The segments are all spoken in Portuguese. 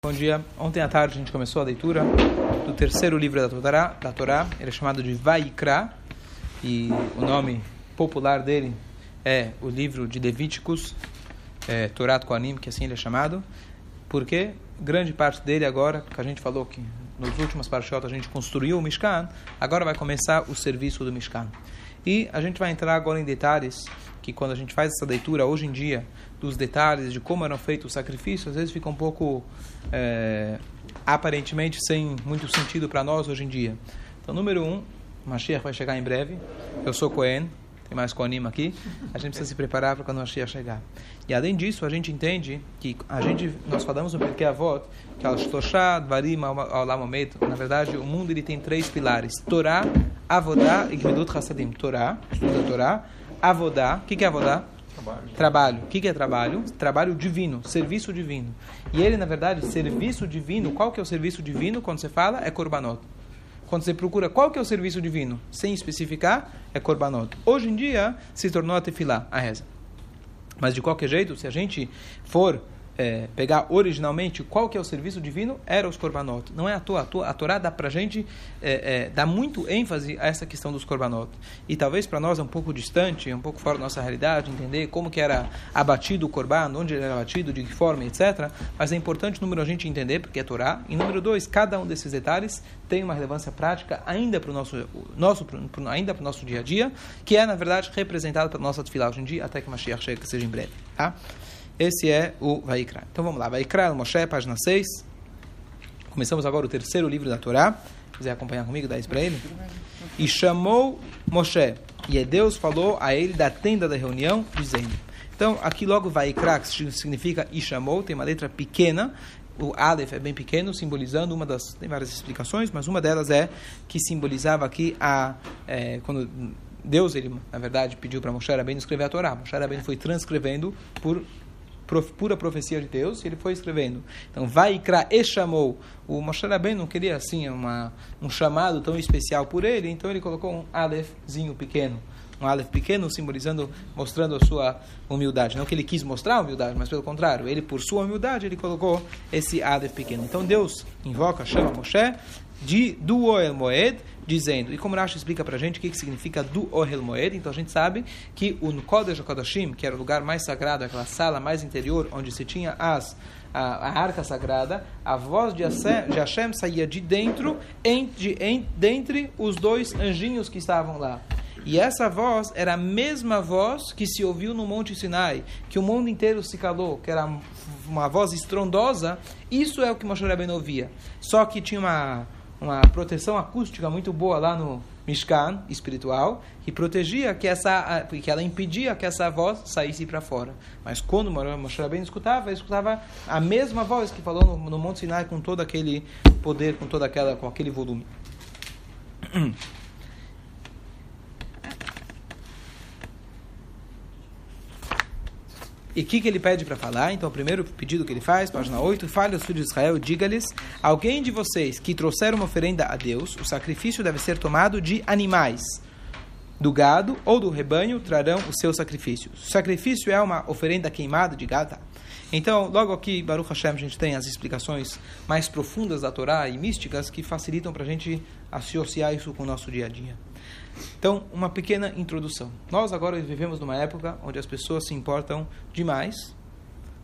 Bom dia. Ontem à tarde a gente começou a leitura do terceiro livro da Torá. Da Torá. Ele é chamado de Vaikra e o nome popular dele é o livro de Levíticos, é, Torá Koanim, que assim ele é chamado. Porque grande parte dele agora, que a gente falou que nos últimos parashots a gente construiu o Mishkan, agora vai começar o serviço do Mishkan. E a gente vai entrar agora em detalhes que quando a gente faz essa leitura hoje em dia dos detalhes de como eram feitos os sacrifícios, às vezes fica um pouco é, aparentemente sem muito sentido para nós hoje em dia. Então, número um, Mashiach vai chegar em breve. Eu sou Cohen, tem mais Kohanim aqui. A gente precisa se preparar para quando Mashiach chegar. E além disso, a gente entende que a gente, nós falamos no Pirkei Avot, que al Shtoshá, Dvarim, Olam na verdade, o mundo ele tem três pilares: Torá, Avodá e Gmedut Hassadim. Torá, estuda Torá. Avodá, o que, que é Avodá? Trabalho. Trabalho. O que, que é trabalho? Trabalho divino, serviço divino. E ele, na verdade, serviço divino, qual que é o serviço divino quando você fala? É Korbanot. Quando você procura qual que é o serviço divino, sem especificar, é Korbanot. Hoje em dia, se tornou a tefilá, a reza. Mas de qualquer jeito, se a gente for é, pegar originalmente qual que é o serviço divino, era os korbanot. Não é à toa. A Torá dá para gente, é, é, dá muito ênfase a essa questão dos korbanot. E talvez para nós é um pouco distante, um pouco fora da nossa realidade, entender como que era abatido o korban, onde ele era abatido, de que forma, etc. Mas é importante, número a gente entender, porque é Torá. E número dois, cada um desses detalhes tem uma relevância prática ainda para o nosso, nosso pro, ainda para nosso dia a dia, que é, na verdade, representado pela nossa tefilá hoje em dia, até que Mashiach chegue, que seja em breve. Tá? Esse é o Vaikra. Então vamos lá, Vaikra, Moshe, página 6. Começamos agora o terceiro livro da Torá. Se quiser acompanhar comigo, dá isso para ele. E chamou Moshe, e Deus falou a ele da tenda da reunião, dizendo. Então, aqui logo Vaikra, que significa e chamou, tem uma letra pequena, o Aleph é bem pequeno, simbolizando uma das. Tem várias explicações, mas uma delas é que simbolizava aqui a. É, quando Deus, ele, na verdade, pediu para Moshe Rabbeinu escrever a Torá. Moshe Rabbeinu foi transcrevendo por pura profecia de Deus, e ele foi escrevendo. Então, vai e chamou. O Moshe Rabbeinu não queria assim uma, um chamado tão especial por ele, então ele colocou um Aleph-zinho pequeno. Um Aleph pequeno, simbolizando, mostrando a sua humildade. Não que ele quis mostrar a humildade, mas pelo contrário, ele, por sua humildade, ele colocou esse Aleph pequeno. Então Deus invoca, chama Moshe de, do Moed, dizendo, e como Rashi explica para a gente o que, que significa do Ohel Moed, então a gente sabe que o Kodesh HaKodashim, que era o lugar mais sagrado, aquela sala mais interior, onde se tinha as a, a arca sagrada, a voz de Hashem, de Hashem saía de dentro, de, em, dentre os dois anjinhos que estavam lá. E essa voz era a mesma voz que se ouviu no Monte Sinai, que o mundo inteiro se calou, que era uma voz estrondosa. Isso é o que Moshe Rabbeinu ouvia. Só que tinha uma uma proteção acústica muito boa lá no Mishkan espiritual, que protegia que essa que ela impedia que essa voz saísse para fora. Mas quando Moshe Rabbeinu escutava, ele escutava a mesma voz que falou no, no Monte Sinai com todo aquele poder, com toda aquela com aquele volume. E o que, que ele pede para falar? Então, o primeiro pedido que ele faz, página 8, fale aos filhos de Israel diga-lhes: Alguém de vocês que trouxer uma oferenda a Deus, o sacrifício deve ser tomado de animais. Do gado ou do rebanho trarão o seu sacrifício. O sacrifício é uma oferenda queimada de gado. Então, logo aqui, Baruch Hashem, a gente tem as explicações mais profundas da Torá e místicas que facilitam para a gente associar isso com o nosso dia a dia. Então, uma pequena introdução. Nós agora vivemos numa época onde as pessoas se importam demais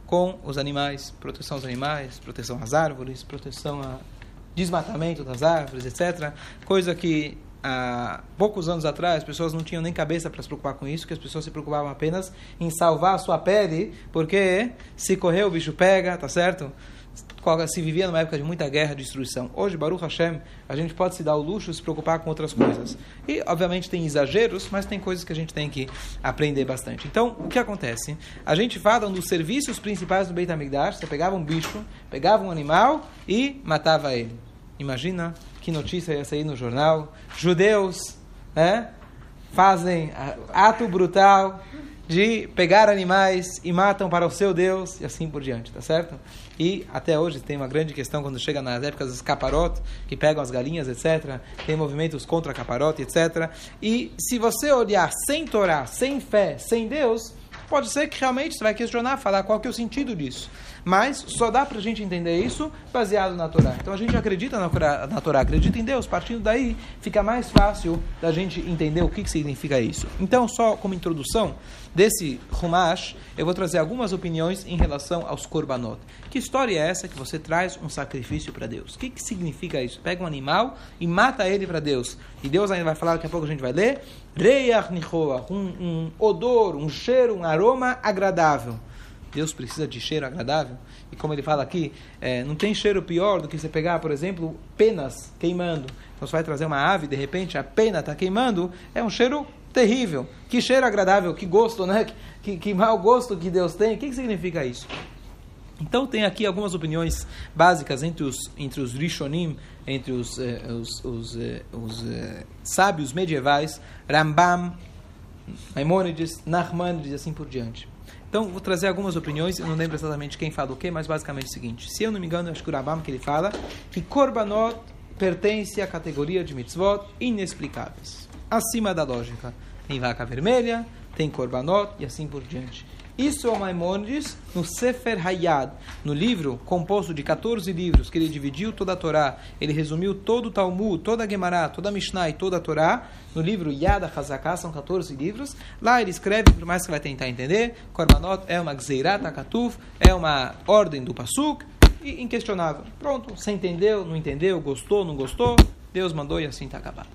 com os animais, proteção aos animais, proteção às árvores, proteção a desmatamento das árvores, etc. Coisa que há poucos anos atrás as pessoas não tinham nem cabeça para se preocupar com isso, que as pessoas se preocupavam apenas em salvar a sua pele, porque se correr o bicho pega, tá certo? Se vivia numa época de muita guerra, destruição. Hoje, Baruch Hashem, a gente pode se dar o luxo de se preocupar com outras coisas. E, obviamente, tem exageros, mas tem coisas que a gente tem que aprender bastante. Então, o que acontece? A gente fala dos serviços principais do Beit HaMikdash. Você pegava um bicho, pegava um animal e matava ele. Imagina que notícia ia sair no jornal. Judeus né, fazem ato brutal de pegar animais e matam para o seu Deus e assim por diante, tá certo? E até hoje tem uma grande questão quando chega nas épocas dos caparotes, que pegam as galinhas, etc. Tem movimentos contra caparote, etc. E se você olhar sem Torá, sem fé, sem Deus, pode ser que realmente você vai questionar, falar qual que é o sentido disso. Mas só dá para a gente entender isso baseado na Torá. Então a gente acredita na Torá, na Torá, acredita em Deus. Partindo daí, fica mais fácil da gente entender o que, que significa isso. Então, só como introdução desse Humash, eu vou trazer algumas opiniões em relação aos Korbanot. Que história é essa que você traz um sacrifício para Deus? O que, que significa isso? Pega um animal e mata ele para Deus. E Deus ainda vai falar, daqui a pouco a gente vai ler, Nihoa, um, um odor, um cheiro, um aroma agradável. Deus precisa de cheiro agradável. E como ele fala aqui, é, não tem cheiro pior do que você pegar, por exemplo, penas queimando. Então você vai trazer uma ave, de repente a pena está queimando, é um cheiro terrível. Que cheiro agradável, que gosto, né? Que, que mau gosto que Deus tem. O que, que significa isso? Então tem aqui algumas opiniões básicas entre os, entre os Rishonim, entre os, eh, os, os, eh, os eh, sábios medievais, Rambam, Maimonides, Nachmanides e assim por diante. Então, vou trazer algumas opiniões, eu não lembro exatamente quem fala o quê, mas basicamente é o seguinte. Se eu não me engano, acho que o Rabam que ele fala que Korbanot pertence à categoria de mitzvot inexplicáveis, acima da lógica. Tem vaca vermelha, tem Korbanot e assim por diante. Isso é o Maimonides no Sefer Hayad, no livro composto de 14 livros, que ele dividiu toda a Torá, ele resumiu todo o Talmud, toda a Gemara, toda a Mishnah e toda a Torá, no livro Yad HaZaká, são 14 livros. Lá ele escreve, por mais que vai tentar entender, Korbanot é uma Gzeirat HaKatuf, é uma ordem do Pasuk, e inquestionável. Pronto, você entendeu, não entendeu, gostou, não gostou, Deus mandou e assim está acabado.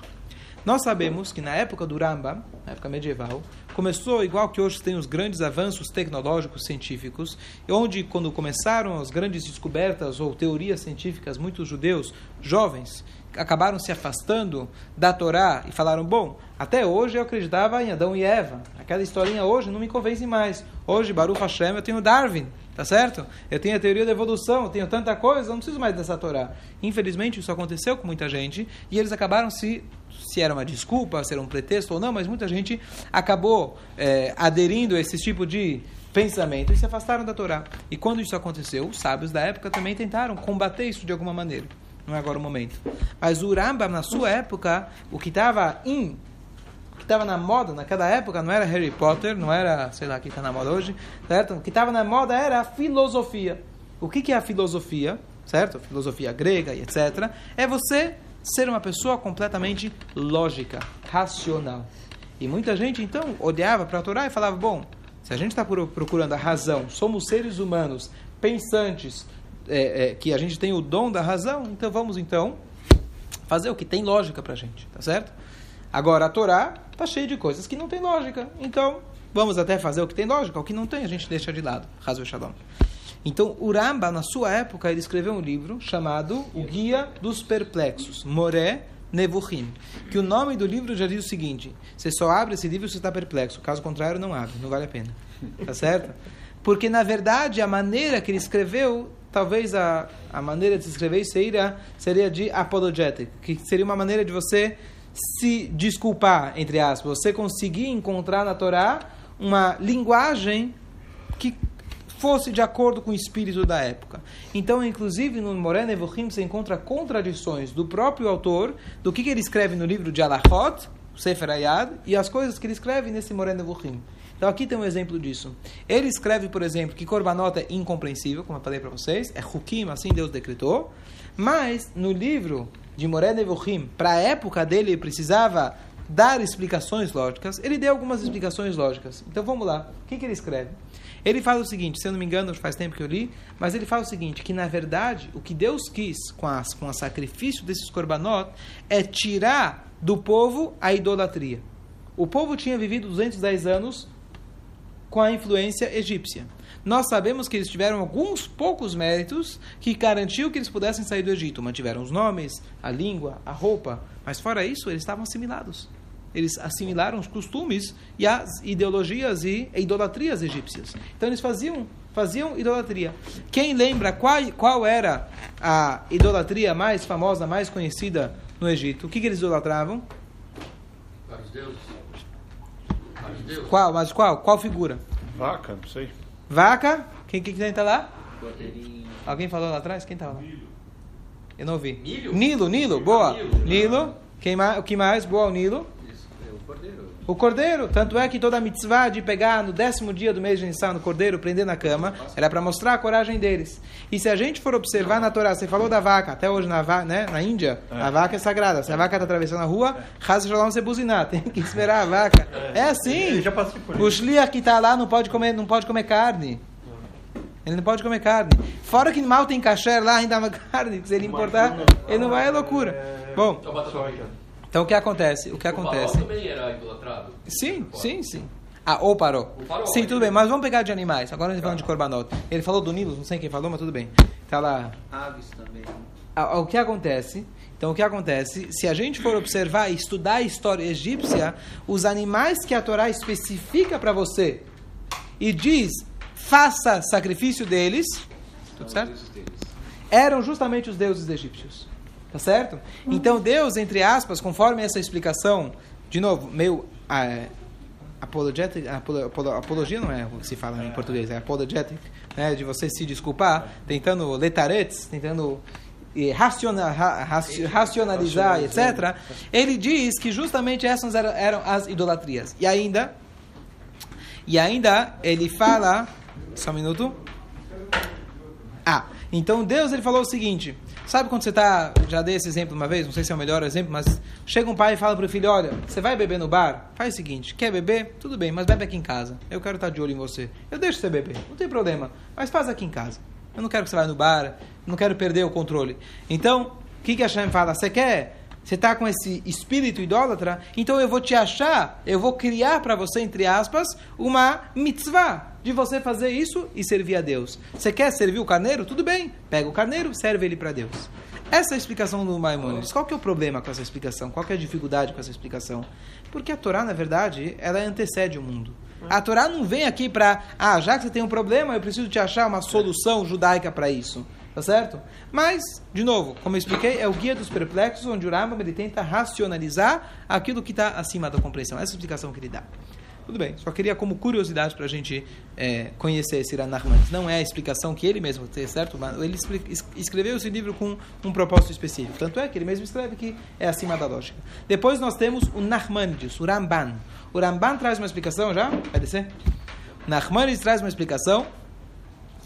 Nós sabemos que na época do Rambam, na época medieval, começou igual que hoje tem os grandes avanços tecnológicos científicos, onde quando começaram as grandes descobertas ou teorias científicas, muitos judeus jovens acabaram se afastando da Torá e falaram: bom, até hoje eu acreditava em Adão e Eva. Aquela historinha hoje não me convence mais. Hoje, Baruch Hashem, eu tenho Darwin, tá certo? Eu tenho a teoria da evolução, eu tenho tanta coisa, não preciso mais dessa Torá. Infelizmente, isso aconteceu com muita gente e eles acabaram se se era uma desculpa, se era um pretexto ou não, mas muita gente acabou é, aderindo a esse tipo de pensamento e se afastaram da Torá. E quando isso aconteceu, os sábios da época também tentaram combater isso de alguma maneira. Não é agora o momento. Mas o Rambam, na sua época, o que estava em que estava na moda naquela época não era Harry Potter, não era, sei lá, que está na moda hoje, certo? O que estava na moda era a filosofia. O que, que é a filosofia, certo? Filosofia grega e etc. É você ser uma pessoa completamente lógica, racional. E muita gente, então, olhava para a Torá e falava: bom, se a gente está procurando a razão, somos seres humanos pensantes, é, é, que a gente tem o dom da razão, então vamos então fazer o que tem lógica para a gente, tá certo? Agora, a Torá está cheia de coisas que não tem lógica, então vamos até fazer o que tem lógica, o que não tem a gente deixa de lado. Razo Shalom. Então, Uramba, na sua época, ele escreveu um livro chamado O Guia dos Perplexos, Moré Nevuchim. Que o nome do livro já diz o seguinte: você só abre esse livro se está perplexo, caso contrário, não abre, não vale a pena. Tá certo? Porque, na verdade, a maneira que ele escreveu, talvez a, a maneira de se escrever seria, seria de apologetic, que seria uma maneira de você se desculpar, entre aspas, você conseguir encontrar na Torá uma linguagem que fosse de acordo com o espírito da época. Então, inclusive, no Moré Evohim você encontra contradições do próprio autor, do que, que ele escreve no livro de Alachot, Sefer Ayad, e as coisas que ele escreve nesse Moré Evohim. Então, aqui tem um exemplo disso. Ele escreve, por exemplo, que Korbanot é incompreensível, como eu falei para vocês, é Hukim, assim Deus decretou, mas no livro de Moré Evohim, para a época dele, ele precisava dar explicações lógicas, ele deu algumas explicações lógicas. Então, vamos lá. O que, que ele escreve? Ele fala o seguinte, se eu não me engano, faz tempo que eu li, mas ele fala o seguinte, que na verdade o que Deus quis com, as, com o sacrifício desses korbanot é tirar do povo a idolatria. O povo tinha vivido 210 anos com a influência egípcia. Nós sabemos que eles tiveram alguns poucos méritos que garantiu que eles pudessem sair do Egito. Mantiveram os nomes, a língua, a roupa, mas fora isso, eles estavam assimilados eles assimilaram os costumes e as ideologias e idolatrias egípcias. Então eles faziam faziam idolatria. Quem lembra qual, qual era a idolatria mais famosa, mais conhecida no Egito? O que, que eles idolatravam? Vários deuses. Vários deuses. Qual? Mas qual? Qual figura? Vaca, não sei. Vaca? Quem que está lá? Alguém falou lá atrás? Quem estava lá? Eu não ouvi. Nilo? Nilo, Nilo. Boa. Nilo. Nilo. Quem mais? O que mais? Boa, o Nilo. Cordeiro. O cordeiro. Tanto é que toda a mitzvah de pegar no décimo dia do mês de Nissan no cordeiro, prender na cama, era para mostrar a coragem deles. E se a gente for observar na Torá, você falou da vaca, até hoje na, va né, na Índia, a vaca é sagrada. Se a vaca está atravessando a rua, Haza Shalom você buzinar, tem que esperar a vaca. É assim. Eu já passei por O isso. shliach que está lá não pode comer, não pode comer carne. Ele não pode comer carne. Fora que mal tem kasher lá, ainda uma carne, que se ele importar, ele não vai, é loucura. Bom, Então, o que acontece? O que O acontece? também era idolatrado. Sim, sim, sim. Ah, ou parou. O Sim, tudo bem, mas vamos pegar de animais. Agora a gente tá falando de Corbanot. Ele falou do Nilo, não sei quem falou, mas tudo bem. Tá lá. Aves também. Ah, O que acontece? Então, o que acontece? Se a gente for observar e estudar a história egípcia, os animais que a Torá especifica para você e diz, faça sacrifício deles, tudo certo? eram justamente os deuses egípcios. Tá certo? Então Deus, entre aspas, conforme essa explicação, de novo, meio ah, apologetic, apolo- apolo- apologia não é o que se fala em português, é apologetic, né, de você se desculpar, tentando letaretes, tentando eh, raciona- ra- raci- racionalizar, etc. Ele diz que justamente essas eram, eram as idolatrias. E ainda, e ainda ele fala, só um minuto. Ah, então Deus ele falou o seguinte: sabe quando você está, já dei esse exemplo uma vez, não sei se é o melhor exemplo, mas chega um pai e fala para o filho: olha, você vai beber no bar? Faz o seguinte: quer beber? Tudo bem, mas bebe aqui em casa. Eu quero estar de olho em você. Eu deixo você beber, não tem problema, mas faz aqui em casa. Eu não quero que você vá no bar, não quero perder o controle. Então, o que, que Hashem fala? Você quer? Você está com esse espírito idólatra? Então eu vou te achar, eu vou criar para você, entre aspas, uma mitzvah de você fazer isso e servir a Deus. Você quer servir o carneiro? Tudo bem, pega o carneiro, serve ele para Deus. Essa é a explicação do Maimonides. Qual que é o problema com essa explicação? Qual que é a dificuldade com essa explicação? Porque a Torá, na verdade, ela antecede o mundo. A Torá não vem aqui para, ah, já que você tem um problema, eu preciso te achar uma solução judaica para isso. Tá certo? Mas, de novo, como eu expliquei, é o guia dos perplexos, onde o Rambam ele tenta racionalizar aquilo que está acima da compreensão. Essa é a explicação que ele dá. Tudo bem, só queria como curiosidade para a gente é, conhecer esse Nachmanides. Não é a explicação que ele mesmo tem, certo? Mas ele escreveu esse livro com um propósito específico. Tanto é que ele mesmo escreve que é acima da lógica. Depois nós temos o Nachmanides, o Ramban. O Ramban traz uma explicação já? Vai descer? Nachmanides traz uma explicação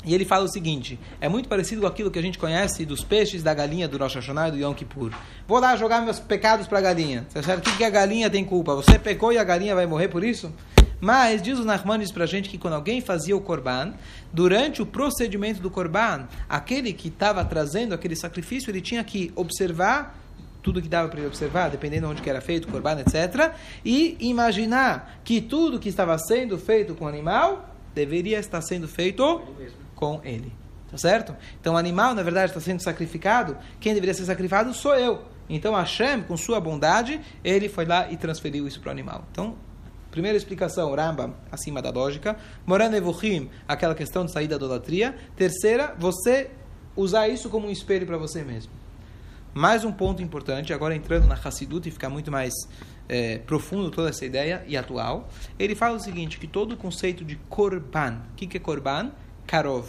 e ele fala o seguinte: é muito parecido com aquilo que a gente conhece dos peixes, da galinha, do Rosh Hashanah e do Yom Kippur. Vou lá jogar meus pecados para a galinha. Você sabe o que, que a galinha tem culpa? Você pecou e a galinha vai morrer por isso? Mas diz o Nachmanides para a gente que quando alguém fazia o korban, durante o procedimento do korban, aquele que estava trazendo aquele sacrifício, ele tinha que observar tudo que dava para ele observar, dependendo de onde que era feito, corban, etc. E imaginar que tudo que estava sendo feito com o animal deveria estar sendo feito com ele. Tá certo? Então o animal, na verdade, está sendo sacrificado. Quem deveria ser sacrificado sou eu. Então Hashem, com sua bondade, ele foi lá e transferiu isso para o animal. Então, primeira explicação, Rambam, acima da lógica. Moran Evohim, aquela questão de sair da idolatria. Terceira, você usar isso como um espelho para você mesmo. Mais um ponto importante, agora entrando na Hassidut e ficar muito mais é, profundo toda essa ideia e atual, ele fala o seguinte, que todo o conceito de Korban, o que, que é Korban? Karov,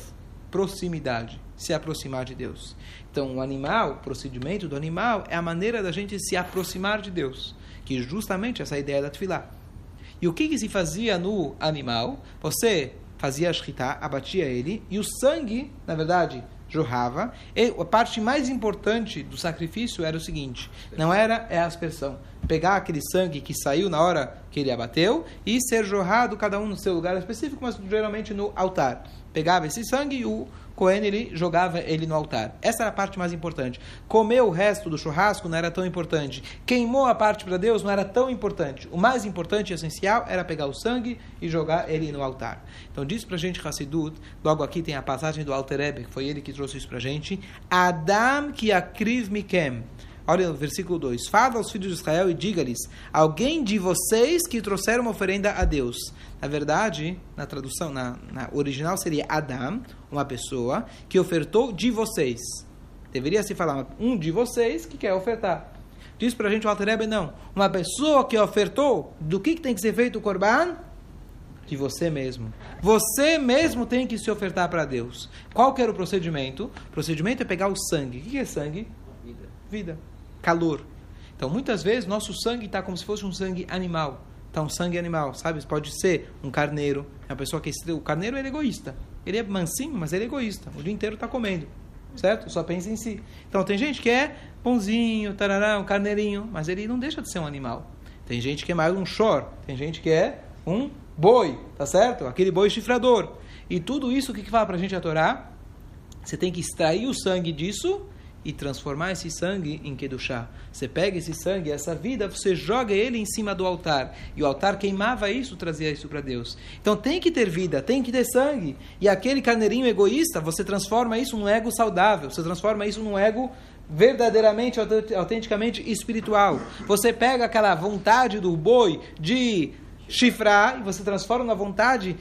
proximidade, se aproximar de Deus. Então, o animal, o procedimento do animal é a maneira da gente se aproximar de Deus, que justamente essa ideia da Tfilah. E o que, que se fazia no animal? Você fazia a shritá, abatia ele, e o sangue, na verdade, jorrava. E a parte mais importante do sacrifício era o seguinte: não era é a aspersão. Pegar aquele sangue que saiu na hora que ele abateu e ser jorrado cada um no seu lugar específico, mas geralmente no altar. Pegava esse sangue e o Cohen ele jogava ele no altar. Essa era a parte mais importante. Comer o resto do churrasco não era tão importante. Queimou a parte para Deus não era tão importante. O mais importante e essencial era pegar o sangue e jogar ele no altar. Então diz pra gente Hassidut, logo aqui tem a passagem do Alter que foi ele que trouxe isso pra gente. Adam ki akriv mikem. Olha o versículo 2. Fala aos filhos de Israel e diga-lhes: Alguém de vocês que trouxeram uma oferenda a Deus. Na verdade, na tradução, na, na original seria Adam, uma pessoa que ofertou de vocês. Deveria se falar um de vocês que quer ofertar. Diz pra gente o Alter Rebbe, não. Uma pessoa que ofertou, do que, que tem que ser feito o Corban? de você mesmo. Você mesmo tem que se ofertar para Deus. Qual que era o procedimento? O procedimento é pegar o sangue. O que é sangue? Vida. Vida. Calor. Então, muitas vezes, nosso sangue está como se fosse um sangue animal. Está um sangue animal, sabe? Pode ser um carneiro. É uma pessoa que... O carneiro é egoísta. Ele é mansinho, mas ele é egoísta. O dia inteiro está comendo. Certo? Só pensa em si. Então, tem gente que é pãozinho, tarará, um carneirinho. Mas ele não deixa de ser um animal. Tem gente que é mais um chor. Tem gente que é um boi. Tá certo? Aquele boi chifrador. E tudo isso, o que, que fala para a gente a Torá? Você tem que extrair o sangue disso e transformar esse sangue em Kedushá. Você pega esse sangue, essa vida, você joga ele em cima do altar. E o altar queimava isso, trazia isso para Deus. Então tem que ter vida, tem que ter sangue. E aquele carneirinho egoísta, você transforma isso num ego saudável. Você transforma isso num ego verdadeiramente, autenticamente espiritual. Você pega aquela vontade do boi de chifrar e você transforma na vontade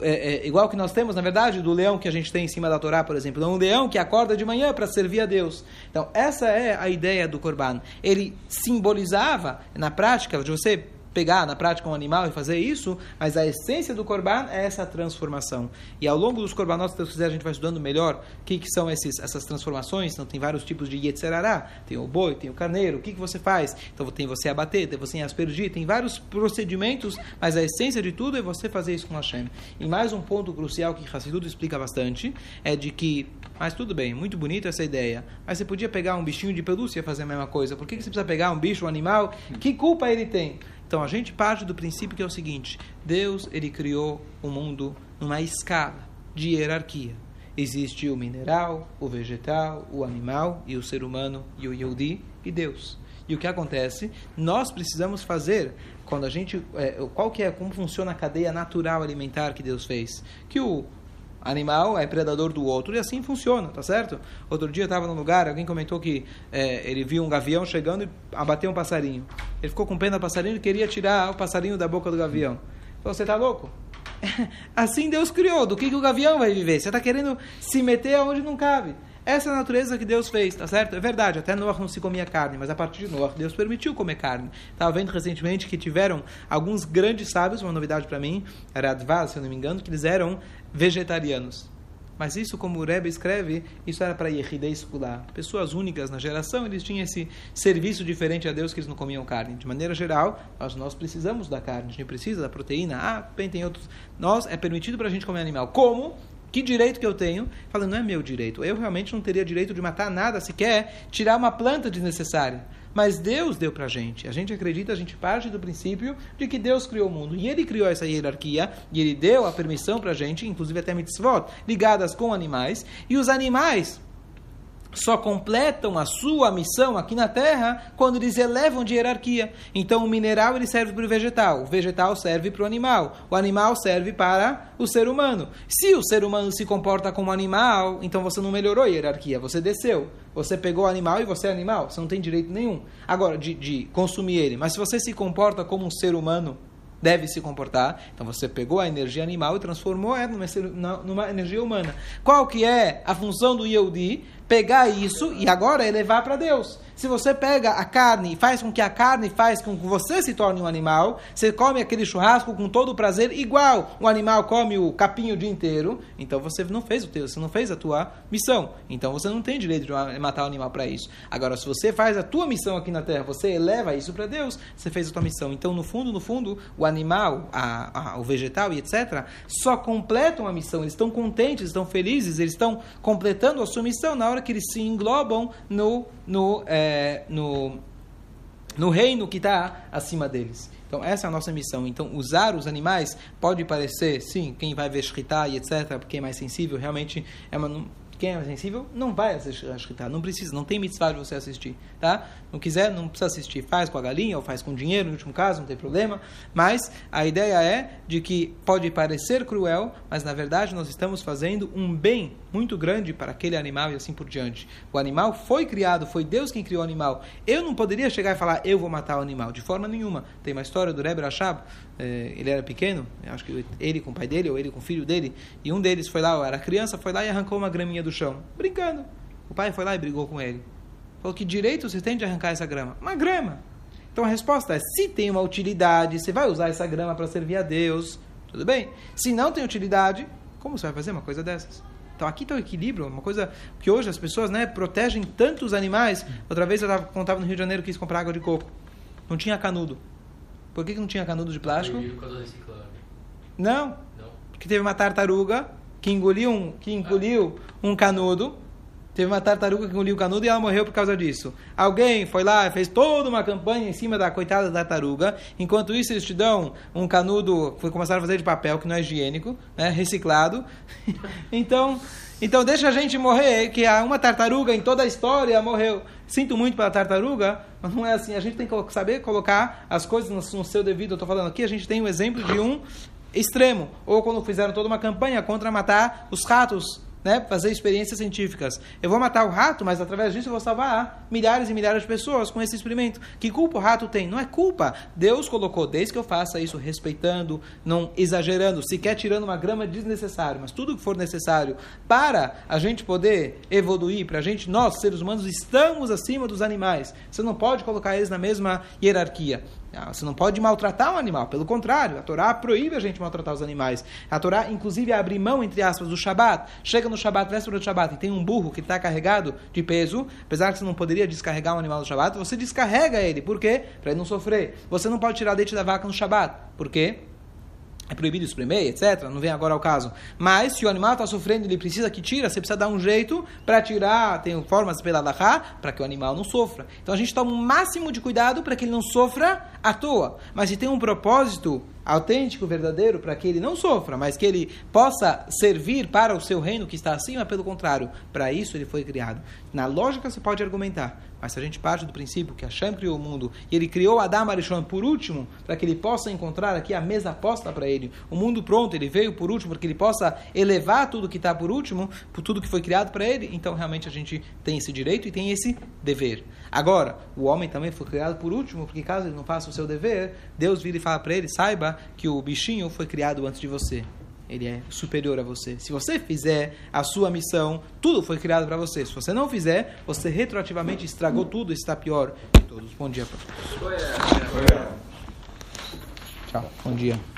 é, é, igual que nós temos, na verdade, do leão que a gente tem em cima da Torá, por exemplo. É um leão que acorda de manhã para servir a Deus. Então, essa é a ideia do Corban. Ele simbolizava, na prática, de você pegar na prática um animal e fazer isso, mas a essência do Corban é essa transformação. E ao longo dos Korbanot, se Deus quiser, a gente vai estudando melhor o que, que são esses, essas transformações. Então, tem vários tipos de Yetzerará, tem o boi, tem o carneiro, o que, que você faz? Então, tem você abater, tem você aspergir, tem vários procedimentos, mas a essência de tudo é você fazer isso com Hashem. E mais um ponto crucial que Hassidut explica bastante é de que, mas tudo bem, muito bonito essa ideia, mas você podia pegar um bichinho de pelúcia e fazer a mesma coisa. Por que, que você precisa pegar um bicho, um animal? Que culpa ele tem? Então a gente parte do princípio que é o seguinte: Deus ele criou o mundo numa escala de hierarquia. Existe o mineral, o vegetal, o animal e o ser humano e o Yodi e Deus. E o que acontece? Nós precisamos fazer quando a gente é, qual que é como funciona a cadeia natural alimentar que Deus fez? Que o animal é predador do outro e assim funciona, tá certo? Outro dia eu estava num lugar, alguém comentou que é, ele viu um gavião chegando e abateu um passarinho. Ele ficou com pena do passarinho e queria tirar o passarinho da boca do gavião. Você tá louco? assim Deus criou, do que, que o gavião vai viver? Você está querendo se meter aonde não cabe. Essa é a natureza que Deus fez, tá certo? É verdade, até Noah não se comia carne, mas a partir de Noah, Deus permitiu comer carne. Estava vendo recentemente que tiveram alguns grandes sábios, uma novidade para mim, era Advaz, se eu não me engano, que eles eram vegetarianos. Mas isso, como o Rebbe escreve, isso era para Yehidei Skulá. Pessoas únicas na geração, eles tinham esse serviço diferente a Deus que eles não comiam carne. De maneira geral, nós, nós precisamos da carne, a gente precisa da proteína. Ah, bem, tem outros. Nós, é permitido para a gente comer animal. Como? Que direito que eu tenho? Falando, não é meu direito. Eu realmente não teria direito de matar nada sequer, tirar uma planta desnecessária. Mas Deus deu para a gente. A gente acredita, a gente parte do princípio de que Deus criou o mundo. E Ele criou essa hierarquia, e Ele deu a permissão para a gente, inclusive até mitzvot, ligadas com animais. E os animais só completam a sua missão aqui na Terra quando eles elevam de hierarquia. Então o mineral ele serve para o vegetal, o vegetal serve para o animal, o animal serve para o ser humano. Se o ser humano se comporta como animal, então você não melhorou a hierarquia, você desceu. Você pegou o animal e você é animal, você não tem direito nenhum. Agora, de, de consumir ele. Mas se você se comporta como um ser humano, deve se comportar. Então você pegou a energia animal e transformou ela numa, numa energia humana. Qual que é a função do Yehudi? Pegar isso e agora elevar para Deus. Se você pega a carne e faz com que a carne faz com que você se torne um animal, você come aquele churrasco com todo o prazer, igual o animal come o capinho o dia inteiro, então você não fez o teu, você não fez a tua missão. Então você não tem direito de matar o animal para isso. Agora, se você faz a tua missão aqui na terra, você eleva isso para Deus, você fez a tua missão. Então, no fundo, no fundo, o animal, a, a, o vegetal e etc., só completam a missão. Eles estão contentes, estão felizes, eles estão completando a sua missão na hora que eles se englobam no no, é, no, no reino que está acima deles. Então, essa é a nossa missão. Então, usar os animais pode parecer, sim, quem vai ver e etc., porque é mais sensível, realmente é uma, quem é sensível não vai assistir a não precisa, não tem mitzvah de você assistir, tá? Não quiser, não precisa assistir, faz com a galinha ou faz com dinheiro, no último caso, não tem problema, mas a ideia é de que pode parecer cruel, mas na verdade nós estamos fazendo um bem muito grande para aquele animal e assim por diante. O animal foi criado, foi Deus quem criou o animal. Eu não poderia chegar e falar, eu vou matar o animal, de forma nenhuma. Tem uma história do Rebbe Rashab, eh, ele era pequeno, acho que ele com o pai dele, ou ele com o filho dele, e um deles foi lá, era criança, foi lá e arrancou uma graminha do chão, brincando. O pai foi lá e brigou com ele. Falou, que direito você tem de arrancar essa grama? Uma grama. Então a resposta é, se tem uma utilidade, você vai usar essa grama para servir a Deus, tudo bem. Se não tem utilidade, como você vai fazer uma coisa dessas? Então aqui está o equilíbrio, uma coisa que hoje as pessoas né, protegem tantos animais. Outra vez eu contava no Rio de Janeiro quis comprar água de coco. Não tinha canudo. Por que, que não tinha canudo de plástico? Não. Não. Porque teve uma tartaruga que engoliu um, que engoliu um canudo. Teve uma tartaruga que engoliu o canudo e ela morreu por causa disso. Alguém foi lá e fez toda uma campanha em cima da coitada da tartaruga. Enquanto isso, eles te dão um canudo que começaram a fazer de papel, que não é higiênico, né, reciclado. então, então deixa a gente morrer, que há uma tartaruga em toda a história morreu. Sinto muito pela tartaruga, mas não é assim. A gente tem que saber colocar as coisas no, seu devido. Eu estou falando aqui, a gente tem um exemplo de um extremo. Ou quando fizeram toda uma campanha contra matar os ratos né, fazer experiências científicas. Eu vou matar o rato, mas através disso eu vou salvar milhares e milhares de pessoas com esse experimento. Que culpa o rato tem? Não é culpa. Deus colocou, desde que eu faça isso respeitando, não exagerando, sequer tirando uma grama desnecessário, mas tudo que for necessário para a gente poder evoluir, para a gente, nós, seres humanos, estamos acima dos animais. Você não pode colocar eles na mesma hierarquia. Ah, você não pode maltratar um animal, pelo contrário, a Torá proíbe a gente maltratar os animais. A Torá, inclusive, abre mão, entre aspas, do Shabat. Chega no Shabat, véspera do Shabat, e tem um burro que está carregado de peso, apesar que você não poderia descarregar um animal no Shabat, você descarrega ele. Por quê? Para ele não sofrer. Você não pode tirar leite da vaca no Shabat. Por quê? É proibido espremer, etc. Não vem agora ao caso. Mas se o animal está sofrendo ele precisa que tira, você precisa dar um jeito para tirar, tem formas pela Lahá, para que o animal não sofra. Então a gente toma o um máximo de cuidado para que ele não sofra à toa. Mas se tem um propósito autêntico, verdadeiro, para que ele não sofra, mas que ele possa servir para o seu reino que está acima, pelo contrário, para isso ele foi criado. Na lógica você pode argumentar, mas se a gente parte do princípio que Hashem criou o mundo e ele criou Adam Arishon por último, para que ele possa encontrar aqui a mesa posta para ele, o mundo pronto, ele veio por último, para que ele possa elevar tudo que está por último, por tudo que foi criado para ele, então realmente a gente tem esse direito e tem esse dever. Agora, o homem também foi criado por último, porque caso ele não faça o seu dever, Deus vira e fala para ele: saiba que o bichinho foi criado antes de você. Ele é superior a você. Se você fizer a sua missão, tudo foi criado para você. Se você não fizer, você retroativamente estragou tudo e está pior de todos. Bom dia para todos. Tchau. Bom dia.